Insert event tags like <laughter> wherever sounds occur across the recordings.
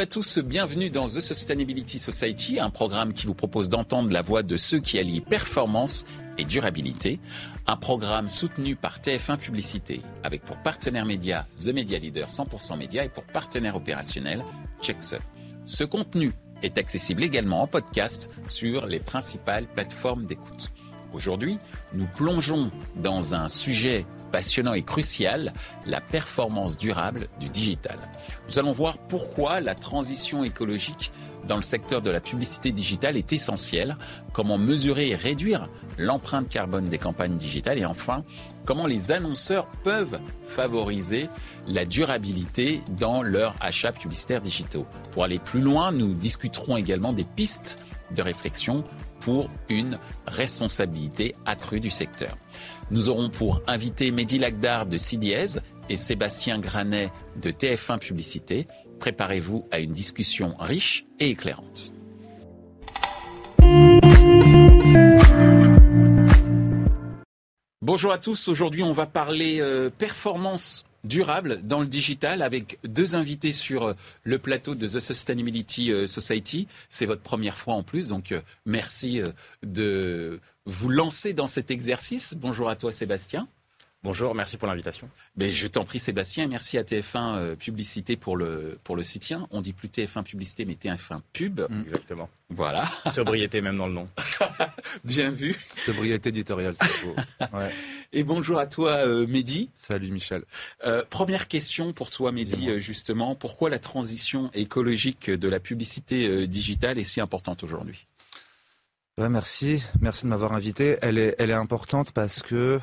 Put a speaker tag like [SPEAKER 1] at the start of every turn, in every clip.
[SPEAKER 1] À tous, bienvenue dans The Sustainability Society, un programme qui vous propose d'entendre la voix de ceux qui allient performance et durabilité. Un programme soutenu par TF1 Publicité, avec pour partenaire média The Media Leader 100% Média et pour partenaire opérationnel CheckSup. Ce contenu est accessible également en podcast sur les principales plateformes d'écoute. Aujourd'hui, nous plongeons dans un sujet passionnant et crucial, la performance durable du digital. Nous allons voir pourquoi la transition écologique dans le secteur de la publicité digitale est essentielle, comment mesurer et réduire l'empreinte carbone des campagnes digitales et enfin, comment les annonceurs peuvent favoriser la durabilité dans leurs achats publicitaires digitaux. Pour aller plus loin, nous discuterons également des pistes de réflexion pour une responsabilité accrue du secteur. Nous aurons pour invité Mehdi Lagdar de CDS et Sébastien Granet de TF1 Publicité. Préparez-vous à une discussion riche et éclairante. Bonjour à tous, aujourd'hui on va parler euh, performance durable dans le digital avec deux invités sur euh, le plateau de The Sustainability euh, Society. C'est votre première fois en plus, donc euh, merci de vous lancer dans cet exercice. Bonjour à toi Sébastien.
[SPEAKER 2] Bonjour, merci pour l'invitation.
[SPEAKER 1] Mais je t'en prie Sébastien, merci à TF1 euh, Publicité pour le, pour le soutien. On dit plus TF1 Publicité, mais TF1 Pub.
[SPEAKER 2] Mm. Exactement.
[SPEAKER 1] Voilà. <laughs>
[SPEAKER 2] Sobriété même dans le nom.
[SPEAKER 1] Bien vu.
[SPEAKER 3] Sobriété éditoriale, c'est beau. <laughs>
[SPEAKER 1] Ouais. Et bonjour à toi euh, Mehdi.
[SPEAKER 3] Salut Michel.
[SPEAKER 1] Euh, première question pour toi Mehdi, euh, justement. Pourquoi la transition écologique de la publicité euh, digitale est si importante aujourd'hui?
[SPEAKER 3] Ouais, merci. Merci de m'avoir invité. Elle est, elle est importante parce que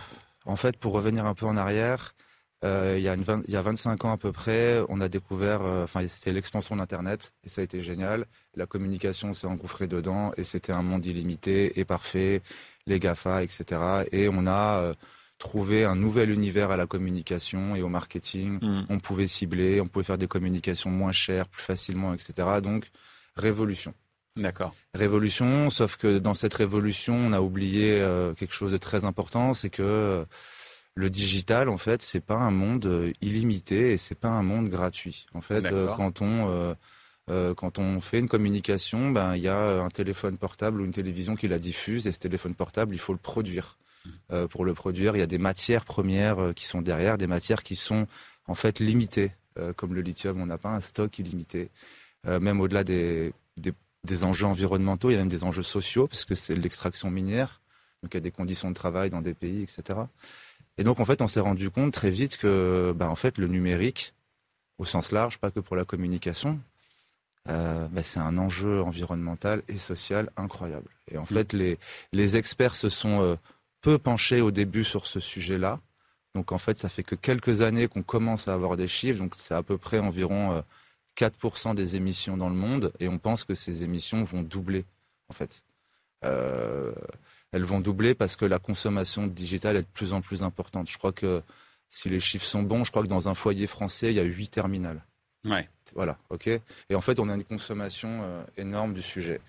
[SPEAKER 3] en fait, pour revenir un peu en arrière, euh, il, y a une 20, il y a 25 ans à peu près, on a découvert, euh, enfin, c'était l'expansion d'Internet et ça a été génial. La communication s'est engouffrée dedans et c'était un monde illimité et parfait, les GAFA, etc. Et on a euh, trouvé un nouvel univers à la communication et au marketing.
[SPEAKER 1] Mm.
[SPEAKER 3] On pouvait cibler, on pouvait faire des communications moins chères, plus facilement, etc. Donc, révolution.
[SPEAKER 1] D'accord.
[SPEAKER 3] Révolution, sauf que dans cette révolution, on a oublié euh, quelque chose de très important, c'est que euh, le digital, en fait, c'est pas un monde euh, illimité et c'est pas un monde gratuit. En fait, euh, quand on euh, euh, quand on fait une communication, ben il y a un téléphone portable ou une télévision qui la diffuse et ce téléphone portable, il faut le produire. Euh, pour le produire, il y a des matières premières qui sont derrière, des matières qui sont en fait limitées, comme le lithium. On n'a pas un stock illimité. Même au-delà des, des des enjeux environnementaux, il y a même des enjeux sociaux, parce que c'est l'extraction minière, donc il y a des conditions de travail dans des pays, etc. Et donc en fait, on s'est rendu compte très vite que, ben, en fait, le numérique, au sens large, pas que pour la communication, euh, ben, c'est un enjeu environnemental et social incroyable. Et en fait, les, les experts se sont euh, peu penchés au début sur ce sujet-là. Donc en fait, ça fait que quelques années qu'on commence à avoir des chiffres, donc c'est à peu près environ euh, 4% des émissions dans le monde et on pense que ces émissions vont doubler en fait. Euh, elles vont doubler parce que la consommation digitale est de plus en plus importante. Je crois que si les chiffres sont bons, je crois que dans un foyer français, il y a 8 terminales.
[SPEAKER 1] Ouais.
[SPEAKER 3] Voilà, ok. Et en fait, on a une consommation euh, énorme du sujet.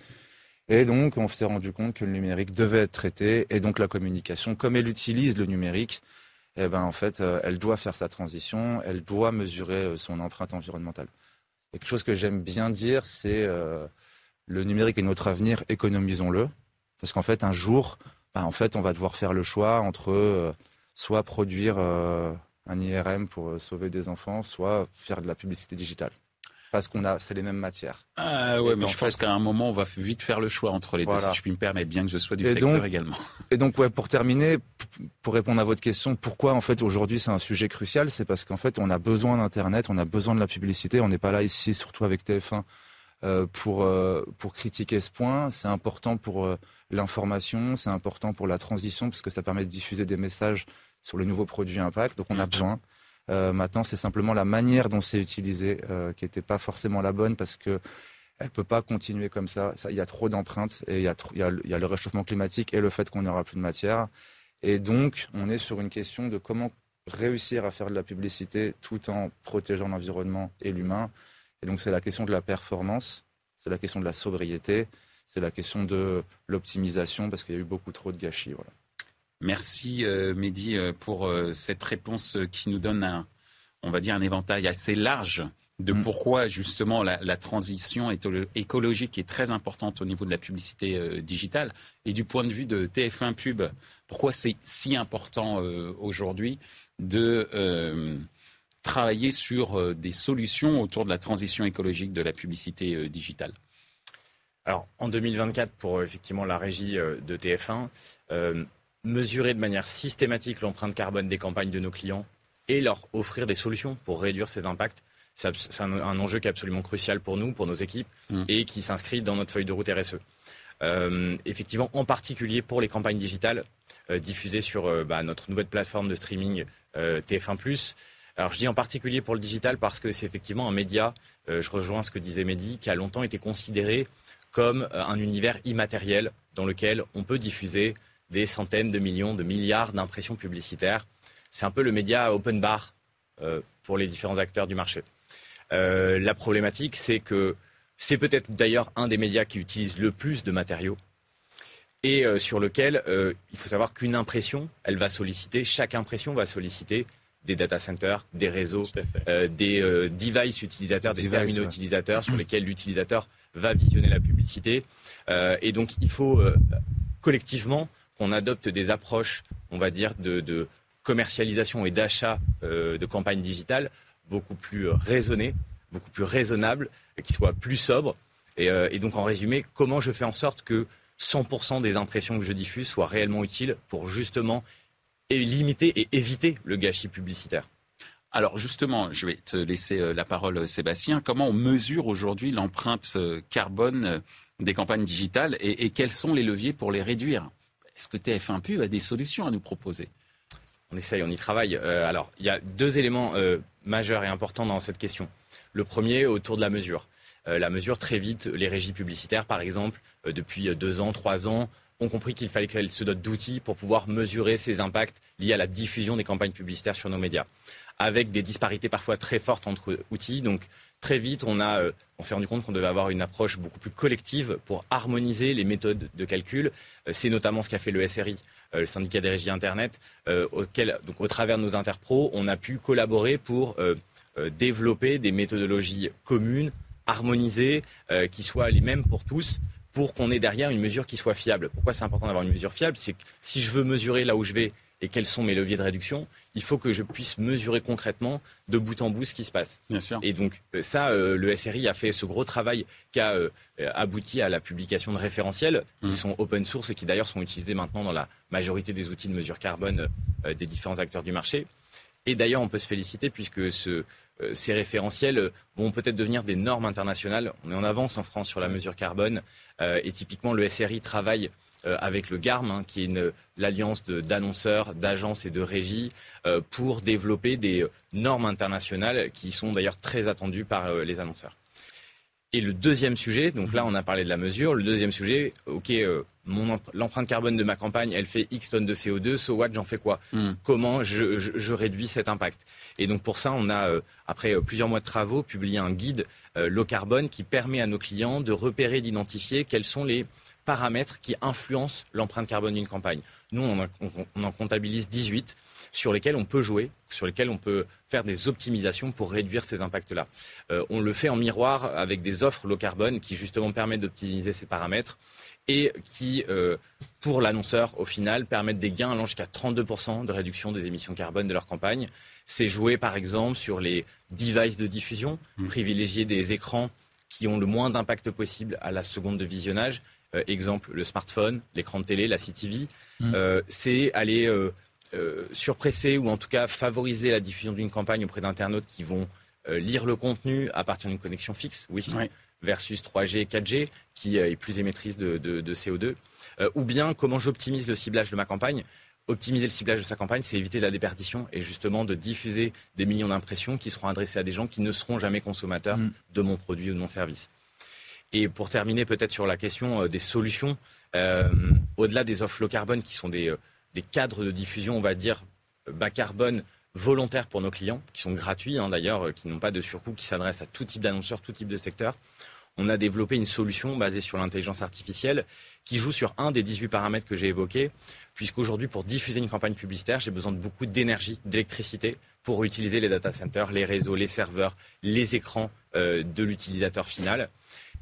[SPEAKER 3] Et donc, on s'est rendu compte que le numérique devait être traité et donc la communication, comme elle utilise le numérique, eh ben en fait, euh, elle doit faire sa transition, elle doit mesurer son empreinte environnementale. Et quelque chose que j'aime bien dire, c'est euh, le numérique est notre avenir, économisons-le. Parce qu'en fait, un jour, ben, en fait, on va devoir faire le choix entre euh, soit produire euh, un IRM pour sauver des enfants, soit faire de la publicité digitale. Parce qu'on a, c'est les mêmes matières.
[SPEAKER 1] Ah ouais,
[SPEAKER 3] Et
[SPEAKER 1] mais je pense qu'à un moment, on va vite faire le choix entre les deux, si je puis me permettre, bien que je sois du
[SPEAKER 3] Et
[SPEAKER 1] secteur
[SPEAKER 3] donc-
[SPEAKER 1] également.
[SPEAKER 3] Et donc, ouais, pour terminer, pour répondre à votre question, pourquoi en fait aujourd'hui c'est un sujet crucial, c'est parce qu'en fait on a besoin d'internet, on a besoin de la publicité. On n'est pas là ici, surtout avec TF1, euh, pour euh, pour critiquer ce point. C'est important pour euh, l'information, c'est important pour la transition parce que ça permet de diffuser des messages sur le nouveau produit Impact. Donc on a besoin. Euh, maintenant, c'est simplement la manière dont c'est utilisé euh, qui n'était pas forcément la bonne parce que elle peut pas continuer comme ça. Il y a trop d'empreintes et il y, a le- réchauffement climatique et le fait qu'on n'aura plus de matière. Et donc, on est sur une question de comment réussir à faire de la publicité tout en protégeant l'environnement et l'humain. Et donc, c'est la question de la performance, c'est la question de la sobriété, c'est la question de l'optimisation parce qu'il y a eu beaucoup trop de gâchis.
[SPEAKER 1] Merci euh, Mehdi euh, pour euh, cette réponse qui nous donne un, on va dire un éventail assez large de mm. pourquoi justement la, transition écologique est très importante au niveau de la publicité euh, digitale. Et du point de vue de TF1 Pub, pourquoi c'est si important euh, aujourd'hui de euh, travailler sur des solutions autour de la transition écologique de la publicité digitale?
[SPEAKER 2] Alors en 2024, pour effectivement la régie de TF1, mesurer de manière systématique l'empreinte carbone des campagnes de nos clients et leur offrir des solutions pour réduire ces impacts, c'est un, enjeu qui est absolument crucial pour nous, pour nos équipes, mm. et qui s'inscrit dans notre feuille de route RSE. Euh, effectivement, en particulier pour les campagnes digitales euh, diffusées sur euh, bah, notre nouvelle plateforme de streaming TF1+. Alors je dis en particulier pour le digital parce que c'est effectivement un média, je rejoins ce que disait Mehdi, qui a longtemps été considéré comme un univers immatériel dans lequel on peut diffuser des centaines de millions, de milliards d'impressions publicitaires. C'est un peu le média open bar pour les différents acteurs du marché. Euh, la problématique, c'est que c'est peut-être d'ailleurs un des médias qui utilise le plus de matériaux et euh, sur lequel euh, il faut savoir qu'une impression, elle va solliciter, chaque impression va solliciter des data centers, des réseaux, des devices utilisateurs, des terminaux utilisateurs sur lesquels l'utilisateur va visionner la publicité. et donc il faut collectivement qu'on adopte des approches, on va dire, de commercialisation et d'achat de campagnes digitales beaucoup plus euh, raisonné, beaucoup plus raisonnable, et qui soit plus sobre. Euh, et, donc, en résumé, comment je fais en sorte que 100% des impressions que je diffuse soient réellement utiles pour justement limiter et éviter le gâchis publicitaire?
[SPEAKER 1] Alors justement, je vais te laisser euh, la parole, Sébastien. Comment on mesure aujourd'hui l'empreinte carbone des campagnes digitales et, quels sont les leviers pour les réduire? Est-ce que TF1 Pub a des solutions à nous proposer?
[SPEAKER 2] On essaye, on y travaille. alors, il y a deux éléments majeur et important dans cette question. Le premier, autour de la mesure. Euh, la mesure, très vite, les régies publicitaires, par exemple, euh, depuis deux ans, trois ans, ont compris qu'il fallait qu'elles se dotent d'outils pour pouvoir mesurer ces impacts liés à la diffusion des campagnes publicitaires sur nos médias, avec des disparités parfois très fortes entre outils. Donc, très vite, euh, on s'est rendu compte qu'on devait avoir une approche beaucoup plus collective pour harmoniser les méthodes de calcul. c'est notamment ce qu'a fait le SRI euh, le syndicat des régies Internet, euh, auquel, donc, au travers de nos interpros, on a pu collaborer pour euh, développer des méthodologies communes, harmonisées, qui soient les mêmes pour tous, pour qu'on ait derrière une mesure qui soit fiable. Pourquoi c'est important d'avoir une mesure fiable? C'est que si je veux mesurer là où je vais et quels sont mes leviers de réduction, il faut que je puisse mesurer concrètement de bout en bout ce qui se passe.
[SPEAKER 1] Bien sûr.
[SPEAKER 2] Et donc euh, ça, euh, le SRI a fait ce gros travail qui a euh, abouti à la publication de référentiels qui mmh. sont open source et qui d'ailleurs sont utilisés maintenant dans la majorité des outils de mesure carbone des différents acteurs du marché. Et d'ailleurs, on peut se féliciter puisque ce, ces référentiels vont peut-être devenir des normes internationales. On est en avance en France sur la mesure carbone et typiquement le SRI travaille euh, avec le GARM, hein, qui est l'alliance d'annonceurs, d'agences et de régies, euh, pour développer des normes internationales qui sont d'ailleurs très attendues par euh, les annonceurs. Et le deuxième sujet, donc là on a parlé de la mesure, le deuxième sujet, ok, l'empreinte carbone de ma campagne, elle fait X tonnes de CO2, so what, j'en fais quoi? Hmm. Comment je, réduis cet impact? Et donc pour ça, on a, après plusieurs mois de travaux, publié un guide low carbone qui permet à nos clients de repérer, d'identifier quels sont les paramètres qui influencent l'empreinte carbone d'une campagne. Nous, on, en comptabilise 18 sur lesquels on peut jouer, sur lesquels on peut faire des optimisations pour réduire ces impacts-là. Euh, on le fait en miroir avec des offres low carbone qui justement permettent d'optimiser ces paramètres et qui, euh, pour l'annonceur, au final, permettent des gains allant jusqu'à 32% de réduction des émissions carbone de leur campagne. C'est jouer, par exemple, sur les devices de diffusion, mmh. privilégier des écrans qui ont le moins d'impact possible à la seconde de visionnage exemple, le smartphone, l'écran de télé, la CTV, mm. euh, c'est aller euh, surpresser ou en tout cas favoriser la diffusion d'une campagne auprès d'internautes qui vont lire le contenu à partir d'une connexion fixe, Wi-Fi, versus 3G, 4G, qui est plus émettrice de, de CO2. ou bien comment j'optimise le ciblage de ma campagne optimiser le ciblage de sa campagne, c'est éviter la déperdition et justement de diffuser des millions d'impressions qui seront adressées à des gens qui ne seront jamais consommateurs mm. de mon produit ou de mon service. Et pour terminer peut-être sur la question euh, des solutions, euh, au-delà des offres low carbone qui sont des, euh, des, cadres de diffusion, on va dire, bas carbone volontaires pour nos clients, qui sont gratuits hein, d'ailleurs, qui n'ont pas de surcoût, qui s'adressent à tout type d'annonceurs, tout type de secteur. On a développé une solution basée sur l'intelligence artificielle qui joue sur un des 18 paramètres que j'ai évoqués, puisqu'aujourd'hui, pour diffuser une campagne publicitaire, j'ai besoin de beaucoup d'énergie, d'électricité pour utiliser les data centers, les réseaux, les serveurs, les écrans, de l'utilisateur final.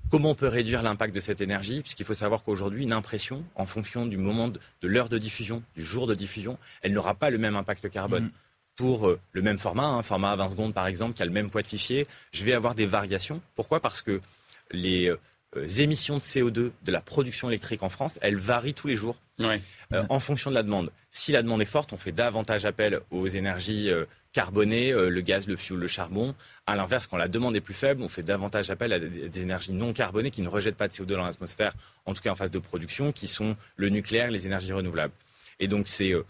[SPEAKER 2] Comment on peut réduire l'impact de cette énergie Puisqu'il faut savoir qu'aujourd'hui, une impression, en fonction du moment de, l'heure de diffusion, du jour de diffusion, elle n'aura pas le même impact carbone. Mm. Pour euh, le même format, un format à 20 secondes par exemple, qui a le même poids de fichier, je vais avoir des variations. Pourquoi? Parce que les euh, émissions de CO2 de la production électrique en France, elles varient tous les jours euh, en fonction de la demande. Si la demande est forte, on fait davantage appel aux énergies carbonées, le gaz, le fioul, le charbon. À l'inverse, quand la demande est plus faible, on fait davantage appel à des énergies non carbonées qui ne rejettent pas de CO2 dans l'atmosphère, en tout cas en phase de production, qui sont le nucléaire, les énergies renouvelables. Et donc c'est euh,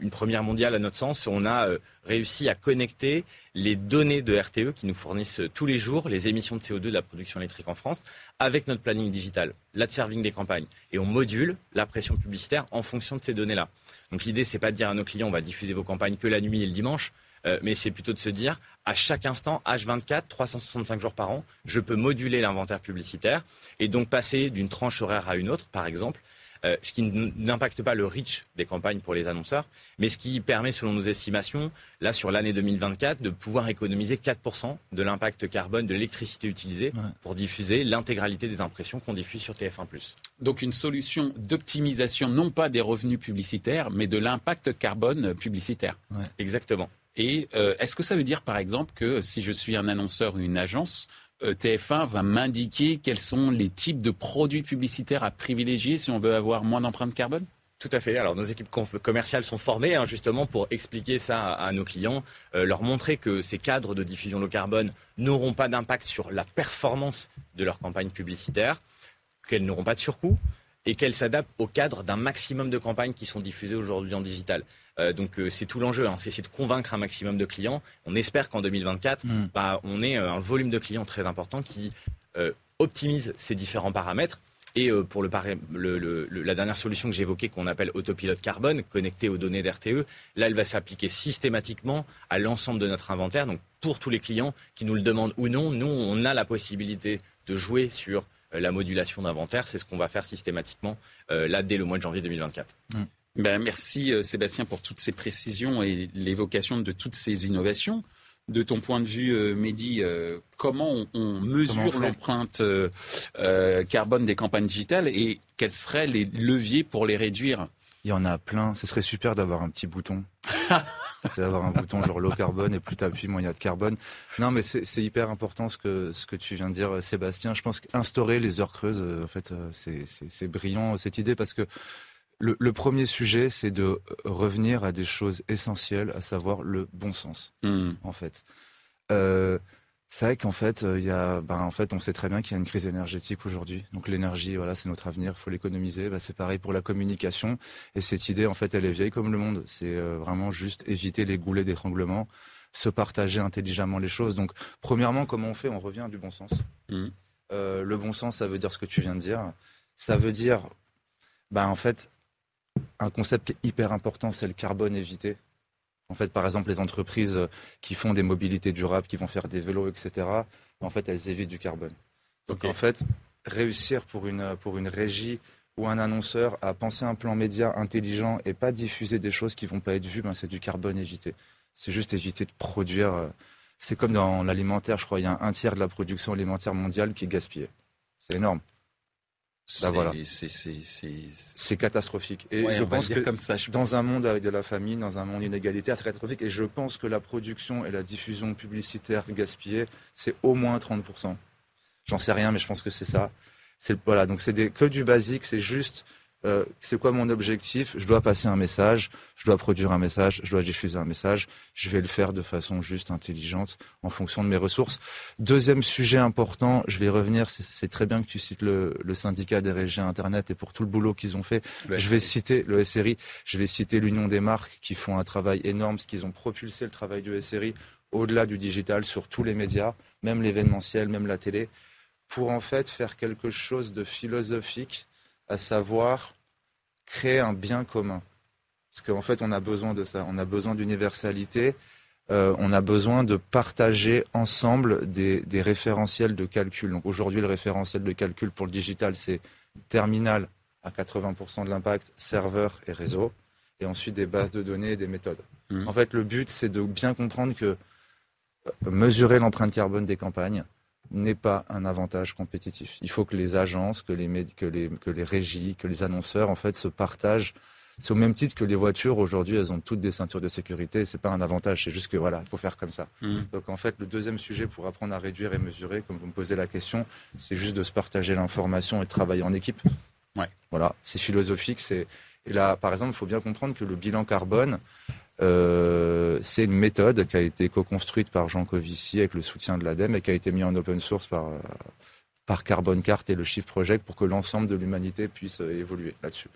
[SPEAKER 2] une première mondiale à notre sens. On a euh, réussi à connecter les données de RTE qui nous fournissent euh, tous les jours les émissions de CO2 de la production électrique en France avec notre planning digital, l'ad-serving des campagnes. Et on module la pression publicitaire en fonction de ces données-là. Donc l'idée, c'est pas de dire à nos clients, on va diffuser vos campagnes que la nuit et le dimanche. mais c'est plutôt de se dire, à chaque instant, H24, 365 jours par an, je peux moduler l'inventaire publicitaire et donc passer d'une tranche horaire à une autre, par exemple, euh, ce qui n'impacte pas le reach des campagnes pour les annonceurs, mais ce qui permet, selon nos estimations, là sur l'année 2024, de pouvoir économiser 4% de l'impact carbone de l'électricité utilisée pour diffuser l'intégralité des impressions qu'on diffuse sur TF1+.
[SPEAKER 1] Donc une solution d'optimisation non pas des revenus publicitaires, mais de l'impact carbone publicitaire.
[SPEAKER 2] Exactement.
[SPEAKER 1] Et euh, est-ce que ça veut dire, par exemple, que si je suis un annonceur ou une agence, euh, TF1 va m'indiquer quels sont les types de produits publicitaires à privilégier si on veut avoir moins d'empreinte carbone?
[SPEAKER 2] Tout à fait. Alors nos équipes commerciales sont formées hein, justement pour expliquer ça à, nos clients, euh, leur montrer que ces cadres de diffusion low carbone n'auront pas d'impact sur la performance de leur campagne publicitaire, qu'elles n'auront pas de surcoût, et qu'elle s'adapte au cadre d'un maximum de campagnes qui sont diffusées aujourd'hui en digital. Euh, donc euh, c'est tout l'enjeu, hein. c'est de convaincre un maximum de clients. On espère qu'en 2024, mm. bah, on ait euh, un volume de clients très important qui optimise ces différents paramètres. Et pour le, la dernière solution que j'ai évoquée, qu'on appelle autopilote carbone, connectée aux données d'RTE, là, elle va s'appliquer systématiquement à l'ensemble de notre inventaire. Donc, pour tous les clients qui nous le demandent ou non, nous, on a la possibilité de jouer sur la modulation d'inventaire. C'est ce qu'on va faire systématiquement euh, là dès le mois de janvier 2024.
[SPEAKER 1] Mm. Ben, merci euh, Sébastien pour toutes ces précisions et l'évocation de toutes ces innovations. De ton point de vue, Mehdi, comment on, mesure l'empreinte carbone des campagnes digitales et quels seraient les leviers pour les réduire?
[SPEAKER 3] Il y en a plein. Ce serait super d'avoir un petit bouton. <laughs> d'avoir un bouton genre low carbone et plus tu appuies, moins il y a de carbone. Non, mais c'est hyper important ce que, ce que tu viens de dire, Sébastien. Je pense qu'instaurer les heures creuses, euh, en fait, euh, c'est brillant cette idée parce que le, le premier sujet, c'est de revenir à des choses essentielles, à savoir le bon sens, hmm. en fait. Euh, c'est vrai qu'en fait, euh, il y a, ben, en fait, on sait très bien qu'il y a une crise énergétique aujourd'hui. Donc l'énergie, voilà, c'est notre avenir. Il faut l'économiser. Ben, c'est pareil pour la communication. Et cette idée, en fait, elle est vieille comme le monde. C'est euh, vraiment juste éviter les goulets d'étranglement, se partager intelligemment les choses. Donc, premièrement, comment on fait? On revient du bon sens. Mmh. Euh, le bon sens, ça veut dire ce que tu viens de dire. Ça veut dire, ben, en fait, un concept qui est hyper important, c'est le carbone évité. En fait, par exemple, les entreprises euh, qui font des mobilités durables, qui vont faire des vélos, etc., en fait, elles évitent du carbone. Donc, en fait, réussir pour une, pour une régie ou un annonceur à penser un plan média intelligent et pas diffuser des choses qui vont pas être vues, ben, c'est du carbone évité. C'est juste éviter de produire. Euh, c'est comme dans l'alimentaire, je crois, il y a un tiers de la production alimentaire mondiale qui est gaspillée. C'est énorme.
[SPEAKER 1] Bah voilà.
[SPEAKER 3] C'est catastrophique. Et je pense que comme ça, dans un monde avec de la famine, dans un monde inégalitaire, c'est catastrophique. Et je pense que la production et la diffusion publicitaire gaspillée, c'est au moins 30%. J'en sais rien, mais je pense que c'est ça. Voilà, donc c'est que du basique, c'est juste euh, c'est quoi mon objectif? Je dois passer un message, je dois produire un message, je dois diffuser un message. Je vais le faire de façon juste, intelligente, en fonction de mes ressources. Deuxième sujet important, je vais revenir. C'est très bien que tu cites le, syndicat des régies Internet et pour tout le boulot qu'ils ont fait. je vais citer le SRI, je vais citer l'Union des marques qui font un travail énorme, ce qu'ils ont propulsé le travail du SRI au-delà du digital sur tous les médias, même l'événementiel, même la télé, pour en fait faire quelque chose de philosophique, à savoir créer un bien commun. Parce qu'en fait, on a besoin de ça. On a besoin d'universalité. Euh, on a besoin de partager ensemble des, référentiels de calcul. Donc aujourd'hui, le référentiel de calcul pour le digital, c'est terminal à 80% de l'impact, serveur et réseau, et ensuite des bases de données et des méthodes. Mmh. En fait, le but, c'est de bien comprendre que euh, mesurer l'empreinte carbone des campagnes, n'est pas un avantage compétitif. Il faut que les agences, que les, que les, que les régies, que les annonceurs, en fait, se partagent. C'est au même titre que les voitures, aujourd'hui, elles ont toutes des ceintures de sécurité. C'est pas un avantage, c'est juste que voilà, il faut faire comme ça. Mmh. Donc en fait, le deuxième sujet pour apprendre à réduire et mesurer, comme vous me posez la question, c'est juste de se partager l'information et de travailler en équipe.
[SPEAKER 1] Ouais.
[SPEAKER 3] Voilà, c'est philosophique. C'est et là, par exemple, il faut bien comprendre que le bilan carbone, euh, c'est une méthode qui a été co-construite par Jean Covici avec le soutien de l'ADEME et qui a été mise en open source par, euh, par Carbon Cart et le Shift Project pour que l'ensemble de l'humanité puisse euh, évoluer là-dessus.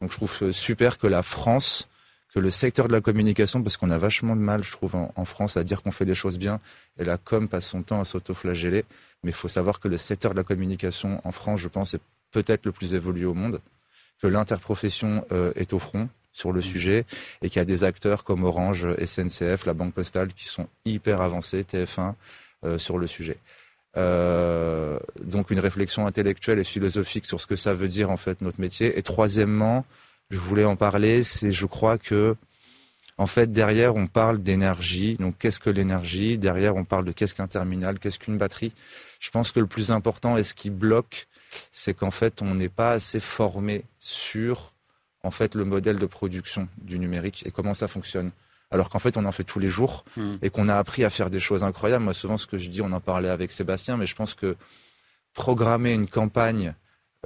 [SPEAKER 3] Donc je trouve super que la France, que le secteur de la communication, parce qu'on a vachement de mal, je trouve, en, France à dire qu'on fait les choses bien, et la com passe son temps à s'autoflageller, mais il faut savoir que le secteur de la communication en France, je pense, est peut-être le plus évolué au monde, que l'interprofession est au front, sur le sujet et qu'il y a des acteurs comme Orange, SNCF, la Banque Postale qui sont hyper avancés, TF1, euh, sur le sujet. Euh, donc une réflexion intellectuelle et philosophique sur ce que ça veut dire en fait notre métier. Et troisièmement, je voulais en parler, c'est je crois que en fait derrière on parle d'énergie. Donc qu'est-ce que l'énergie? Derrière on parle de qu'est-ce qu'un terminal, qu'est-ce qu'une batterie? Je pense que le plus important et ce qui bloque, c'est qu'en fait on n'est pas assez formé sur en fait le modèle de production du numérique et comment ça fonctionne. Alors qu'en fait, on en fait tous les jours hmm. et qu'on a appris à faire des choses incroyables. Moi, souvent, ce que je dis, on en parlait avec Sébastien, mais je pense que programmer une campagne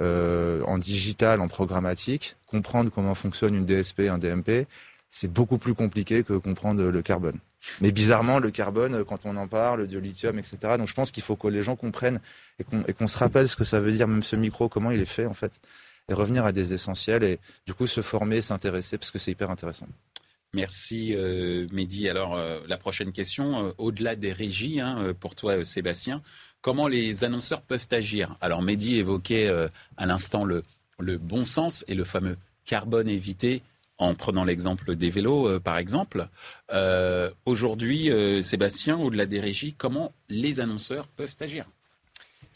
[SPEAKER 3] euh, en digital, en programmatique, comprendre comment fonctionne une DSP, un DMP, c'est beaucoup plus compliqué que comprendre le carbone. Mais bizarrement, le carbone, quand on en parle, du lithium, etc. Donc je pense qu'il faut que les gens comprennent et qu'on se rappelle ce que ça veut dire, même ce micro, comment il est fait en fait et revenir à des essentiels et du coup se former, s'intéresser parce que c'est hyper intéressant.
[SPEAKER 1] Merci euh, Mehdi. Alors euh, la prochaine question, euh, au-delà des régies, hein, pour toi Sébastien, comment les annonceurs peuvent agir? Alors Mehdi évoquait à l'instant le, le bon sens et le fameux carbone évité en prenant l'exemple des vélos, par exemple. Aujourd'hui, Sébastien, au-delà des régies, comment les annonceurs peuvent agir?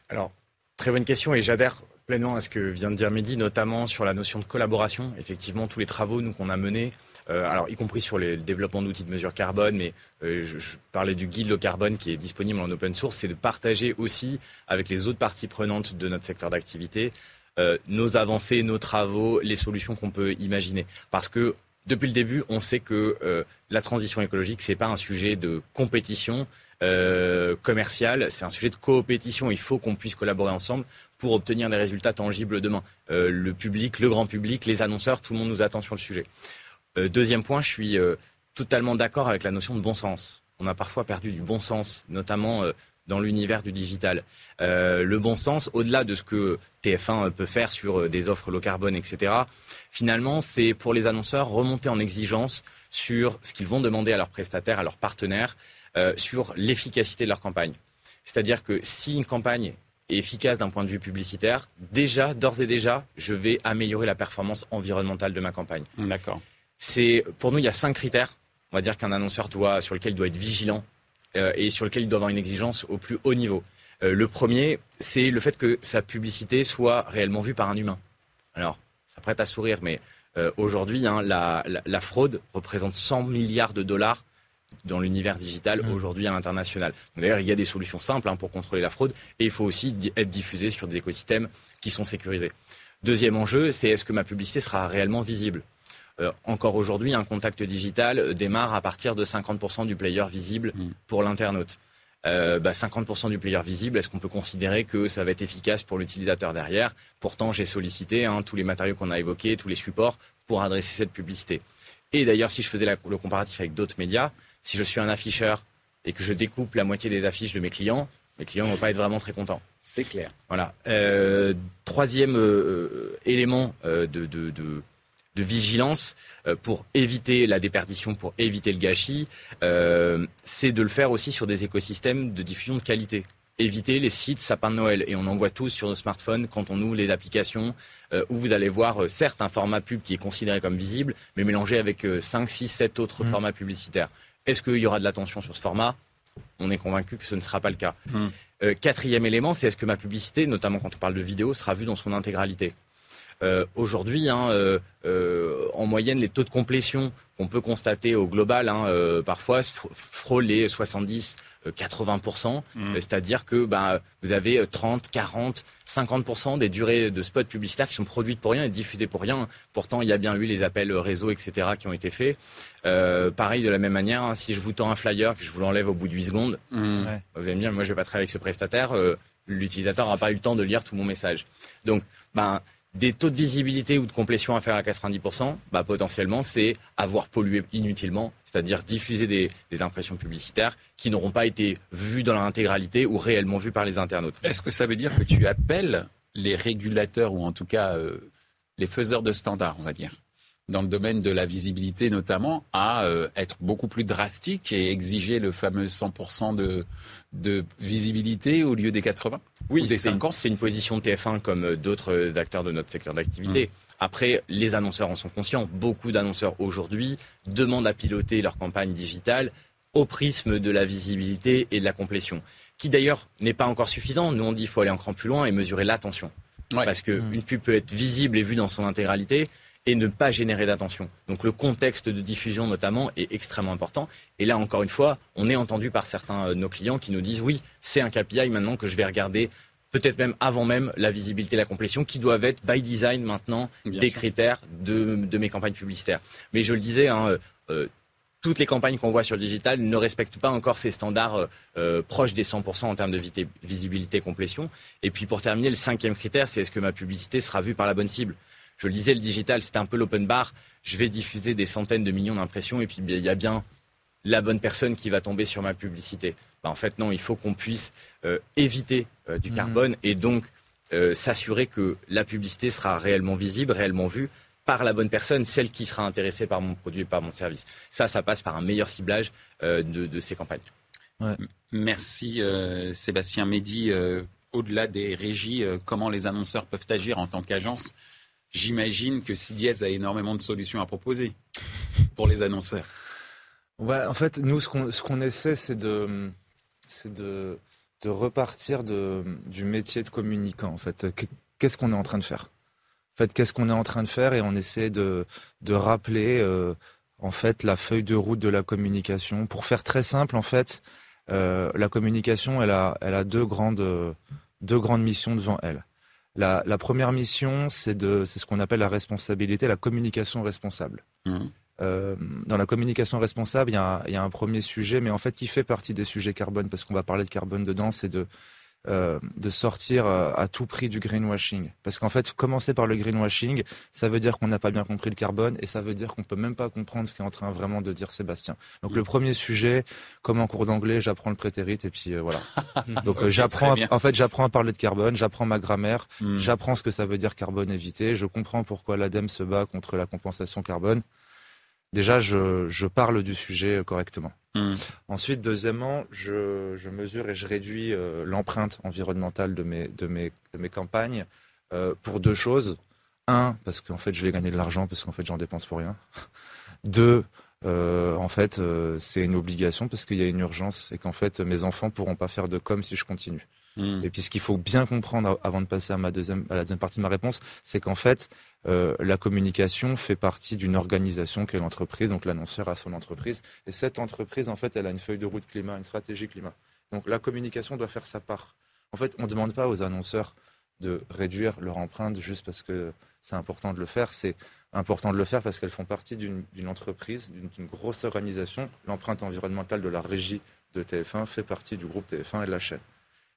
[SPEAKER 2] Alors, très bonne question et j'adhère pleinement à ce que vient de dire Mehdi, notamment sur la notion de collaboration. Effectivement, tous les travaux nous qu'on a menés, euh, y compris sur le développement d'outils de mesure carbone, mais euh, je, parlais du guide low carbone qui est disponible en open source, c'est de partager aussi avec les autres parties prenantes de notre secteur d'activité euh, nos avancées, nos travaux, les solutions qu'on peut imaginer. Parce que depuis le début, on sait que la transition écologique, c'est pas un sujet de compétition, euh, commercial, c'est un sujet de coopétition. Il faut qu'on puisse collaborer ensemble pour obtenir des résultats tangibles demain. Euh, le public, le grand public, les annonceurs, tout le monde nous attend sur le sujet. Euh, deuxième point, je suis totalement d'accord avec la notion de bon sens. On a parfois perdu du bon sens, notamment dans l'univers du digital. le bon sens, au-delà de ce que TF1 peut faire sur des offres low carbone, etc., finalement, c'est pour les annonceurs remonter en exigence sur ce qu'ils vont demander à leurs prestataires, à leurs partenaires, euh, sur l'efficacité de leur campagne. C'est-à-dire que si une campagne efficace d'un point de vue publicitaire, déjà, d'ores et déjà, je vais améliorer la performance environnementale de ma campagne.
[SPEAKER 1] D'accord.
[SPEAKER 2] C'est pour nous, il y a cinq critères. On va dire qu'un annonceur doit, sur lequel il doit être vigilant euh, et sur lequel il doit avoir une exigence au plus haut niveau. Euh, le premier, c'est le fait que sa publicité soit réellement vue par un humain. Alors, ça prête à sourire, mais aujourd'hui, hein, la, la, fraude représente 100 milliards de dollars dans l'univers digital mmh. aujourd'hui à l'international. D'ailleurs, il y a des solutions simples hein, pour contrôler la fraude et il faut aussi être diffusé sur des écosystèmes qui sont sécurisés. Deuxième enjeu, c'est est-ce que ma publicité sera réellement visible? Euh, encore aujourd'hui, un contact digital euh, démarre à partir de 50% du player visible mmh. pour l'internaute. Euh, bah 50% du player visible, est-ce qu'on peut considérer que ça va être efficace pour l'utilisateur derrière? Pourtant, j'ai sollicité hein, tous les matériaux qu'on a évoqués, tous les supports pour adresser cette publicité. Et d'ailleurs, si je faisais le comparatif avec d'autres médias, si je suis un afficheur et que je découpe la moitié des affiches de mes clients, mes clients ne vont pas être vraiment très contents.
[SPEAKER 1] C'est clair.
[SPEAKER 2] Voilà. Euh, troisième euh, euh, élément de, de, vigilance pour éviter la déperdition, pour éviter le gâchis, c'est de le faire aussi sur des écosystèmes de diffusion de qualité. Éviter les sites sapin de Noël. Et on en voit tous sur nos smartphones quand on ouvre les applications où vous allez voir certes un format pub qui est considéré comme visible, mais mélangé avec 5, 6, 7 autres mmh. formats publicitaires. Est-ce qu'il y aura de l'attention sur ce format? On est convaincu que ce ne sera pas le cas. Hmm. Euh, quatrième élément, c'est est-ce que ma publicité, notamment quand on parle de vidéo, sera vue dans son intégralité? Euh, Aujourd'hui, hein, euh, en moyenne, les taux de complétion qu'on peut constater au global, hein, parfois frôlent les 70 80%, mmh. c'est-à-dire que bah, vous avez 30, 40, 50% des durées de spots publicitaires qui sont produites pour rien et diffusées pour rien. Pourtant, il y a bien eu les appels réseau, etc., qui ont été faits. Euh, pareil, de la même manière, hein, si je vous tends un flyer, que je vous l'enlève au bout de 8 secondes, mmh. vous allez me dire, moi, je vais pas travailler avec ce prestataire. Euh, l'utilisateur n'aura pas eu le temps de lire tout mon message. Donc, ben, des taux de visibilité ou de complétion inférieurs à 90%, bah, potentiellement, c'est avoir pollué inutilement, c'est-à-dire diffuser des, impressions publicitaires qui n'auront pas été vues dans leur intégralité ou réellement vues par les internautes.
[SPEAKER 1] Est-ce que ça veut dire que tu appelles les régulateurs ou en tout cas euh, les faiseurs de standards, on va dire? Dans le domaine de la visibilité notamment, à euh, être beaucoup plus drastique et exiger le fameux 100% de, de visibilité au lieu des 80
[SPEAKER 2] Oui, c'est une, position de TF1 comme euh, d'autres acteurs de notre secteur d'activité. Mmh. Après, les annonceurs en sont conscients. Beaucoup d'annonceurs aujourd'hui demandent à piloter leur campagne digitale au prisme de la visibilité et de la complétion, qui d'ailleurs n'est pas encore suffisant. Nous, on dit qu'il faut aller cran plus loin et mesurer l'attention. Parce qu'une mmh. pub peut être visible et vue dans son intégralité, et ne pas générer d'attention. Donc le contexte de diffusion notamment est extrêmement important. Et là, encore une fois, on est entendu par certains euh, de nos clients qui nous disent oui, c'est un KPI maintenant que je vais regarder peut-être même avant même la visibilité et la complétion, qui doivent être by design maintenant des critères de, mes campagnes publicitaires. Mais je le disais, hein, euh, euh, toutes les campagnes qu'on voit sur le digital ne respectent pas encore ces standards proches des 100% en termes de visibilité et complétion. Et puis pour terminer, le cinquième critère, c'est est-ce que ma publicité sera vue par la bonne cible? Je le disais, le digital, c'est un peu l'open bar. Je vais diffuser des centaines de millions d'impressions et puis il y a bien la bonne personne qui va tomber sur ma publicité. Bah, en fait, non, il faut qu'on puisse euh, éviter euh, du mhm. carbone et donc euh, s'assurer que la publicité sera réellement visible, réellement vue par la bonne personne, celle qui sera intéressée par mon produit et par mon service. Ça, ça passe par un meilleur ciblage de, ces campagnes.
[SPEAKER 1] Merci Sébastien Mehdi. Au-delà des régies, comment les annonceurs peuvent agir en tant qu'agence J'imagine que CDS a énormément de solutions à proposer pour les annonceurs.
[SPEAKER 3] Ouais, en fait, nous, ce qu'on essaie, c'est de, de, de repartir de, du métier de communicant. En fait, qu'est-ce qu'on est en train de faire? En fait, qu'est-ce qu'on est en train de faire? Et on essaie de, de rappeler, euh, en fait, la feuille de route de la communication. Pour faire très simple, en fait, euh, la communication, elle a, elle a deux grandes, deux grandes missions devant elle. La, première mission, c'est de, c'est ce qu'on appelle la responsabilité, la communication responsable. Mmh. Euh, dans la communication responsable, il y, a, il y, a, un premier sujet, mais en fait qui fait partie des sujets carbone, parce qu'on va parler de carbone dedans, c'est de euh, de sortir euh, à tout prix du greenwashing. Parce qu'en fait, commencer par le greenwashing, ça veut dire qu'on n'a pas bien compris le carbone et ça veut dire qu'on peut même pas comprendre ce qu'est en train vraiment de dire Sébastien. Donc le premier sujet, comme en cours d'anglais, j'apprends le prétérit et puis euh, voilà. <laughs> Donc j'apprends, en fait, j'apprends à parler de carbone, j'apprends ma grammaire, hmm. j'apprends ce que ça veut dire carbone évité, je comprends pourquoi l'ADEME se bat contre la compensation carbone déjà, je, parle du sujet correctement. Hmm. Ensuite, deuxièmement, je, mesure et je réduis euh, l'empreinte environnementale de mes, campagnes euh, pour deux choses. Un, parce qu'en fait, je vais gagner de l'argent parce qu'en fait, j'en dépense pour rien. <laughs> Deux, euh, en fait, c'est une obligation parce qu'il y a une urgence et qu'en fait, mes enfants pourront pas faire de com si je continue. Hmm. Et puis ce qu'il faut bien comprendre avant de passer à, ma deuxième, la deuxième partie de ma réponse, c'est qu'en fait, euh, la communication fait partie d'une organisation qu'est l'entreprise, donc l'annonceur a son entreprise. Et cette entreprise, en fait, elle a une feuille de route climat, une stratégie climat. Donc la communication doit faire sa part. En fait, on ne demande pas aux annonceurs de réduire leur empreinte juste parce que c'est important de le faire. C'est important de le faire parce qu'elles font partie d'une entreprise, d'une grosse organisation. L'empreinte environnementale de la régie de TF1 fait partie du groupe TF1 et de la chaîne.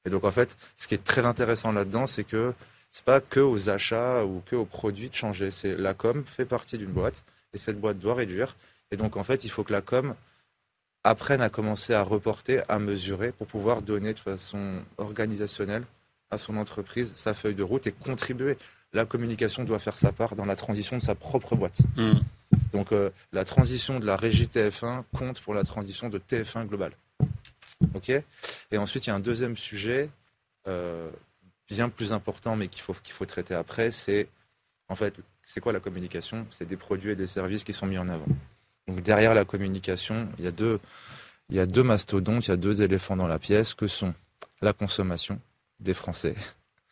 [SPEAKER 3] Et donc, en fait, ce qui est très intéressant là-dedans, c'est que c'est pas que aux achats ou que aux produits de changer. C'est la com fait partie d'une boîte et cette boîte doit réduire. Et donc, en fait, il faut que la com apprenne à commencer à reporter, à mesurer pour pouvoir donner de façon organisationnelle à son entreprise sa feuille de route et contribuer. La communication doit faire sa part dans la transition de sa propre boîte. Mmh. Donc euh, la transition de la régie TF1 compte pour la transition de TF1 global. Ok Et ensuite, il y a un deuxième sujet euh, bien plus important, mais qu'il faut, qu'il faut traiter après, c'est en fait, c'est quoi la communication? C'est des produits et des services qui sont mis en avant. Donc derrière la communication, il y a deux, il y a deux mastodontes, il y a deux éléphants dans la pièce, que sont la consommation des Français.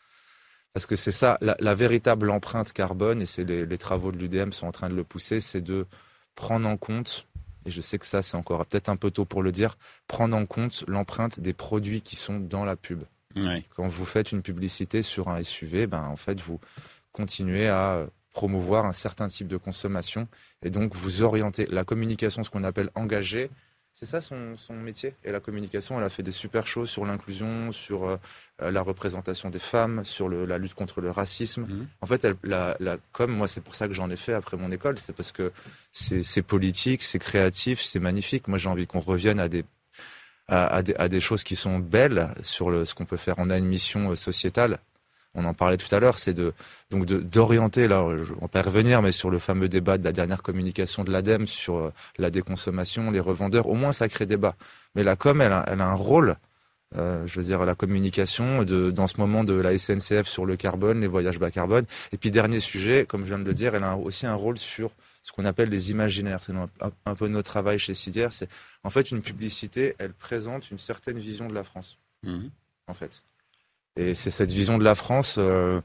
[SPEAKER 3] <laughs> Parce que c'est ça, la, véritable empreinte carbone, et c'est les, les travaux de l'UDM sont en train de le pousser, c'est de prendre en compte et je sais que ça c'est encore peut-être un peu tôt pour le dire, prendre en compte l'empreinte des produits qui sont dans la pub. Quand vous faites une publicité sur un SUV, ben en fait vous continuez à promouvoir un certain type de consommation et donc vous orientez la communication, ce qu'on appelle engagée, c'est ça son, métier. Et la communication, elle a fait des super choses sur l'inclusion, sur euh, la représentation des femmes, sur la lutte contre le racisme. Mhm. En fait, elle, la, la com, moi, c'est pour ça que j'en ai fait après mon école. C'est parce que c'est politique, c'est créatif, c'est magnifique. Moi, j'ai envie qu'on revienne à des à, des, à, des, choses qui sont belles sur le, ce qu'on peut faire. On a une mission euh, sociétale on en parlait tout à l'heure, c'est de donc d'orienter là, on peut revenir, mais sur le fameux débat de la dernière communication de l'ADEME sur euh, la déconsommation, les revendeurs, au moins ça crée débat. Mais la com, elle a, elle a un rôle, euh, je veux dire la communication de dans ce moment de la SNCF sur le carbone, les voyages bas carbone. Et puis dernier sujet, comme je viens de le dire, elle a aussi un rôle sur ce qu'on appelle les imaginaires. C'est un, peu notre travail chez Sidière. C'est en fait une publicité, elle présente une certaine vision de la France. Mmh. En fait. Et c'est cette vision de la France euh,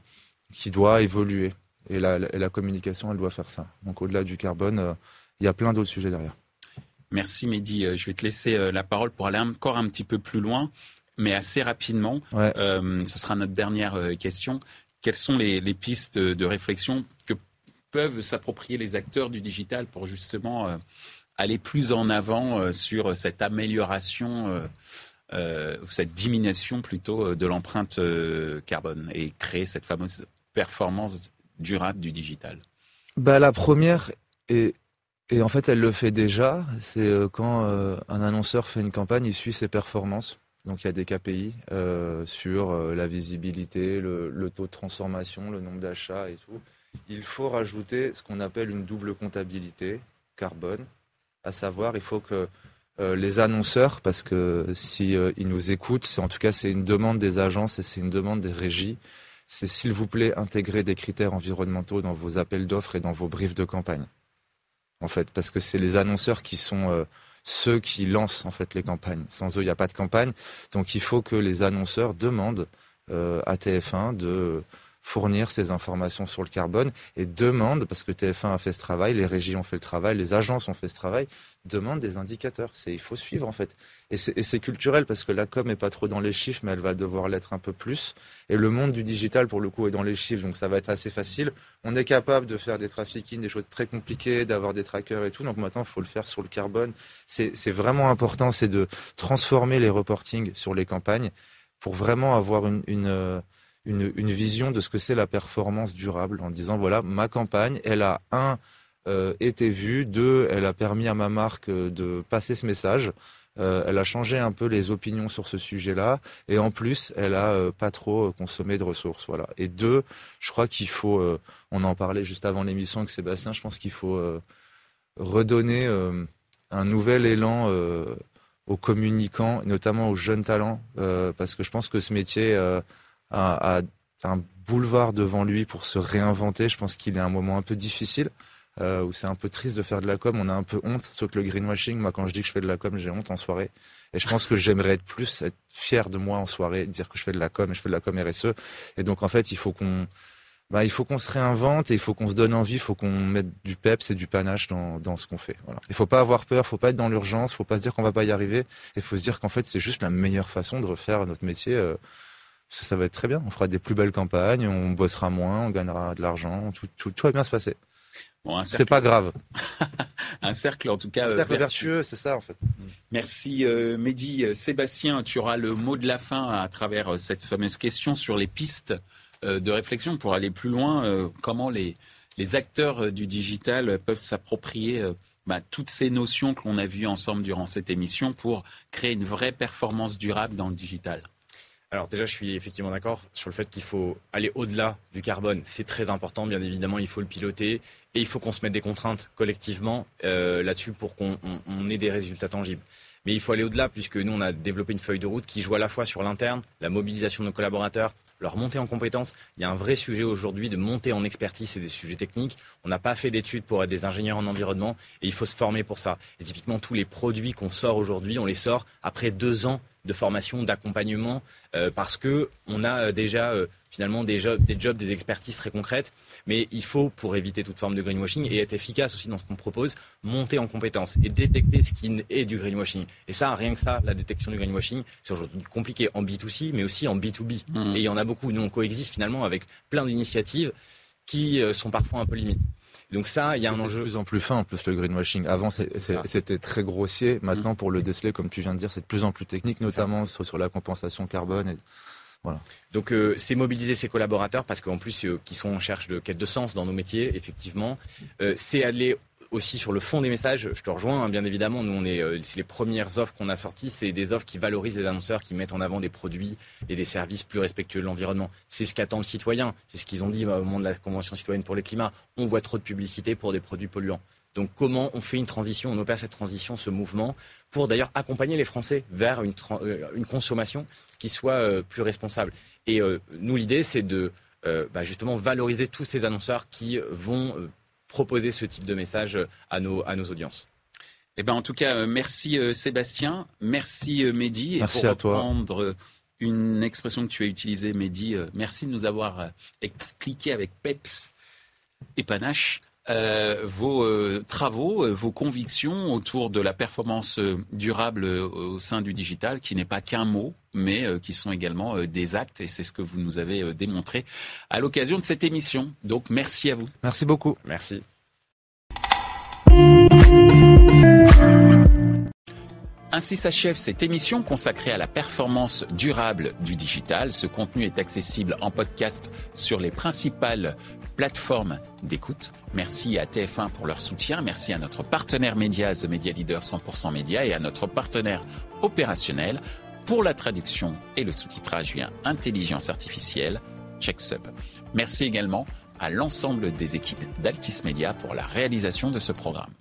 [SPEAKER 3] qui doit évoluer. Et la, communication, elle doit faire ça. Donc au-delà du carbone, euh, il y a plein d'autres sujets derrière.
[SPEAKER 1] Merci Mehdi. Euh, je vais te laisser la parole pour aller encore un petit peu plus loin, mais assez rapidement. ce sera notre dernière question. Quelles sont les, pistes de réflexion que peuvent s'approprier les acteurs du digital pour justement aller plus en avant sur cette amélioration euh, cette diminution plutôt euh, de l'empreinte euh, carbone et créer cette fameuse performance durable du digital
[SPEAKER 3] bah, La première, et, en fait elle le fait déjà, c'est quand un annonceur fait une campagne, il suit ses performances. Donc il y a des KPI sur la visibilité, le, taux de transformation, le nombre d'achats et tout. Il faut rajouter ce qu'on appelle une double comptabilité carbone, à savoir il faut que euh, les annonceurs, parce que si euh, ils nous écoutent, c'est en tout cas c'est une demande des agences et c'est une demande des régies. C'est s'il vous plaît intégrer des critères environnementaux dans vos appels d'offres et dans vos briefs de campagne. En fait, parce que c'est les annonceurs qui sont euh, ceux qui lancent en fait les campagnes. Sans eux, il n'y a pas de campagne. Donc il faut que les annonceurs demandent à TF1 de fournir ces informations sur le carbone et demande, parce que TF1 a fait ce travail, les régies ont fait le travail, les agences ont fait ce travail, demande des indicateurs. C'est il faut suivre en fait. Et c'est culturel parce que la com est pas trop dans les chiffres, mais elle va devoir l'être un peu plus. Et le monde du digital pour le coup est dans les chiffres, donc ça va être assez facile. On est capable de faire des trafficking, des choses très compliquées, d'avoir des trackers et tout. Donc maintenant, il faut le faire sur le carbone. C'est vraiment important, c'est de transformer les reportings sur les campagnes pour vraiment avoir une, une une, vision de ce que c'est la performance durable en disant voilà ma campagne elle a un euh, été vue, deux elle a permis à ma marque euh, de passer ce message. Euh, elle a changé un peu les opinions sur ce sujet-là, et en plus, elle a pas trop consommé de ressources, voilà. Et deux, je crois qu'il faut, on en parlait juste avant l'émission avec Sébastien, je pense qu'il faut redonner un nouvel élan aux communicants, notamment aux jeunes talents, parce que je pense que ce métier a, un boulevard devant lui pour se réinventer. Je pense qu'il est un moment un peu difficile. Euh, où c'est un peu triste de faire de la com, on a un peu honte, sauf que le greenwashing, moi quand je dis que je fais de la com, j'ai honte en soirée. Et je pense que j'aimerais être plus, être fier de moi en soirée, dire que je fais de la com et je fais de la com RSE. Et donc en fait, il faut qu'on, bah, il faut qu'on se réinvente et il faut qu'on se donne envie, il faut qu'on mette du peps et du panache dans, dans ce qu'on fait. Voilà. Il faut pas avoir peur, faut pas être dans l'urgence, faut pas se dire qu'on va pas y arriver. Il faut se dire qu'en fait, c'est juste la meilleure façon de refaire notre métier. Euh, ça, ça va être très bien. On fera des plus belles campagnes, on bossera moins, on gagnera de l'argent, tout, tout, tout va bien se passer. Bon, C'est pas grave. <laughs>
[SPEAKER 1] un cercle en tout cas.
[SPEAKER 3] Un cercle euh, vertueux, c'est ça en fait.
[SPEAKER 1] Merci euh, Mehdi. Euh, Sébastien, tu auras le mot de la fin à travers euh, cette fameuse question sur les pistes de réflexion pour aller plus loin. comment les, les acteurs du digital peuvent s'approprier bah, toutes ces notions que l'on a vues ensemble durant cette émission pour créer une vraie performance durable dans le digital
[SPEAKER 2] alors déjà, je suis effectivement d'accord sur le fait qu'il faut aller au-delà du carbone. C'est très important, bien évidemment, il faut le piloter et il faut qu'on se mette des contraintes collectivement euh, là-dessus pour qu'on ait des résultats tangibles. Mais il faut aller au-delà puisque nous, on a développé une feuille de route qui joue à la fois sur l'interne, la mobilisation de nos collaborateurs, leur montée en compétences. Il y a un vrai sujet aujourd'hui de monter en expertise et des sujets techniques. On n'a pas fait d'études pour être des ingénieurs en environnement et il faut se former pour ça. Et typiquement, tous les produits qu'on sort aujourd'hui, on les sort après deux ans de formation, d'accompagnement, parce que on a déjà finalement des jobs, des jobs, des expertises très concrètes. Mais il faut, pour éviter toute forme de greenwashing et être efficace aussi dans ce qu'on propose, monter en compétences et détecter ce qui est du greenwashing. Et ça, rien que ça, la détection du greenwashing, c'est aujourd'hui compliqué en B2C, mais aussi en B2B. Mmh. Et il y en a beaucoup. Nous, on coexiste finalement avec plein d'initiatives qui euh, sont parfois un peu limites. Donc ça, il y a un enjeu.
[SPEAKER 3] de plus en plus fin en plus le greenwashing. Avant, c'était très grossier. Maintenant, mmh. pour le déceler, comme tu viens de dire, c'est de plus en plus technique, notamment sur, la compensation carbone. Et...
[SPEAKER 2] Donc euh, c'est mobiliser ses collaborateurs parce qu'en plus euh, qui sont en cherche de quête de sens dans nos métiers, effectivement. Euh, c'est aller aussi sur le fond des messages, je te rejoins, hein, bien évidemment. Nous, on est, les premières offres qu'on a sorties, c'est des offres qui valorisent les annonceurs, qui mettent en avant des produits et des services plus respectueux de l'environnement. C'est ce qu'attend le citoyen. C'est ce qu'ils ont dit au moment de la Convention citoyenne pour le climat. On voit trop de publicité pour des produits polluants. Donc comment on fait une transition, on opère cette transition, ce mouvement, pour d'ailleurs accompagner les Français vers une, euh, consommation qui soit euh, plus responsable? Et euh, nous, l'idée, c'est de bah, justement valoriser tous ces annonceurs qui vont proposer ce type de message à nos, à nos audiences.
[SPEAKER 1] Eh ben, en tout cas, merci Sébastien, merci Mehdi.
[SPEAKER 3] Merci
[SPEAKER 1] pour
[SPEAKER 3] à
[SPEAKER 1] toi. une expression que tu as utilisée, Mehdi, merci de nous avoir expliqué avec peps et panache euh, vos euh, travaux, euh, vos convictions autour de la performance durable au sein du digital, qui n'est pas qu'un mot, mais qui sont également des actes, et c'est ce que vous nous avez démontré à l'occasion de cette émission. Donc merci à vous.
[SPEAKER 3] Merci beaucoup.
[SPEAKER 2] Merci.
[SPEAKER 1] Ainsi s'achève cette émission consacrée à la performance durable du digital. Ce contenu est accessible en podcast sur les principales plateforme d'écoute. Merci à TF1 pour leur soutien. Merci à notre partenaire média, The Media Leader 100% Média, et à notre partenaire opérationnel pour la traduction et le sous-titrage via intelligence artificielle, CheckSub. Merci également à l'ensemble des équipes d'Altis Media pour la réalisation de ce programme.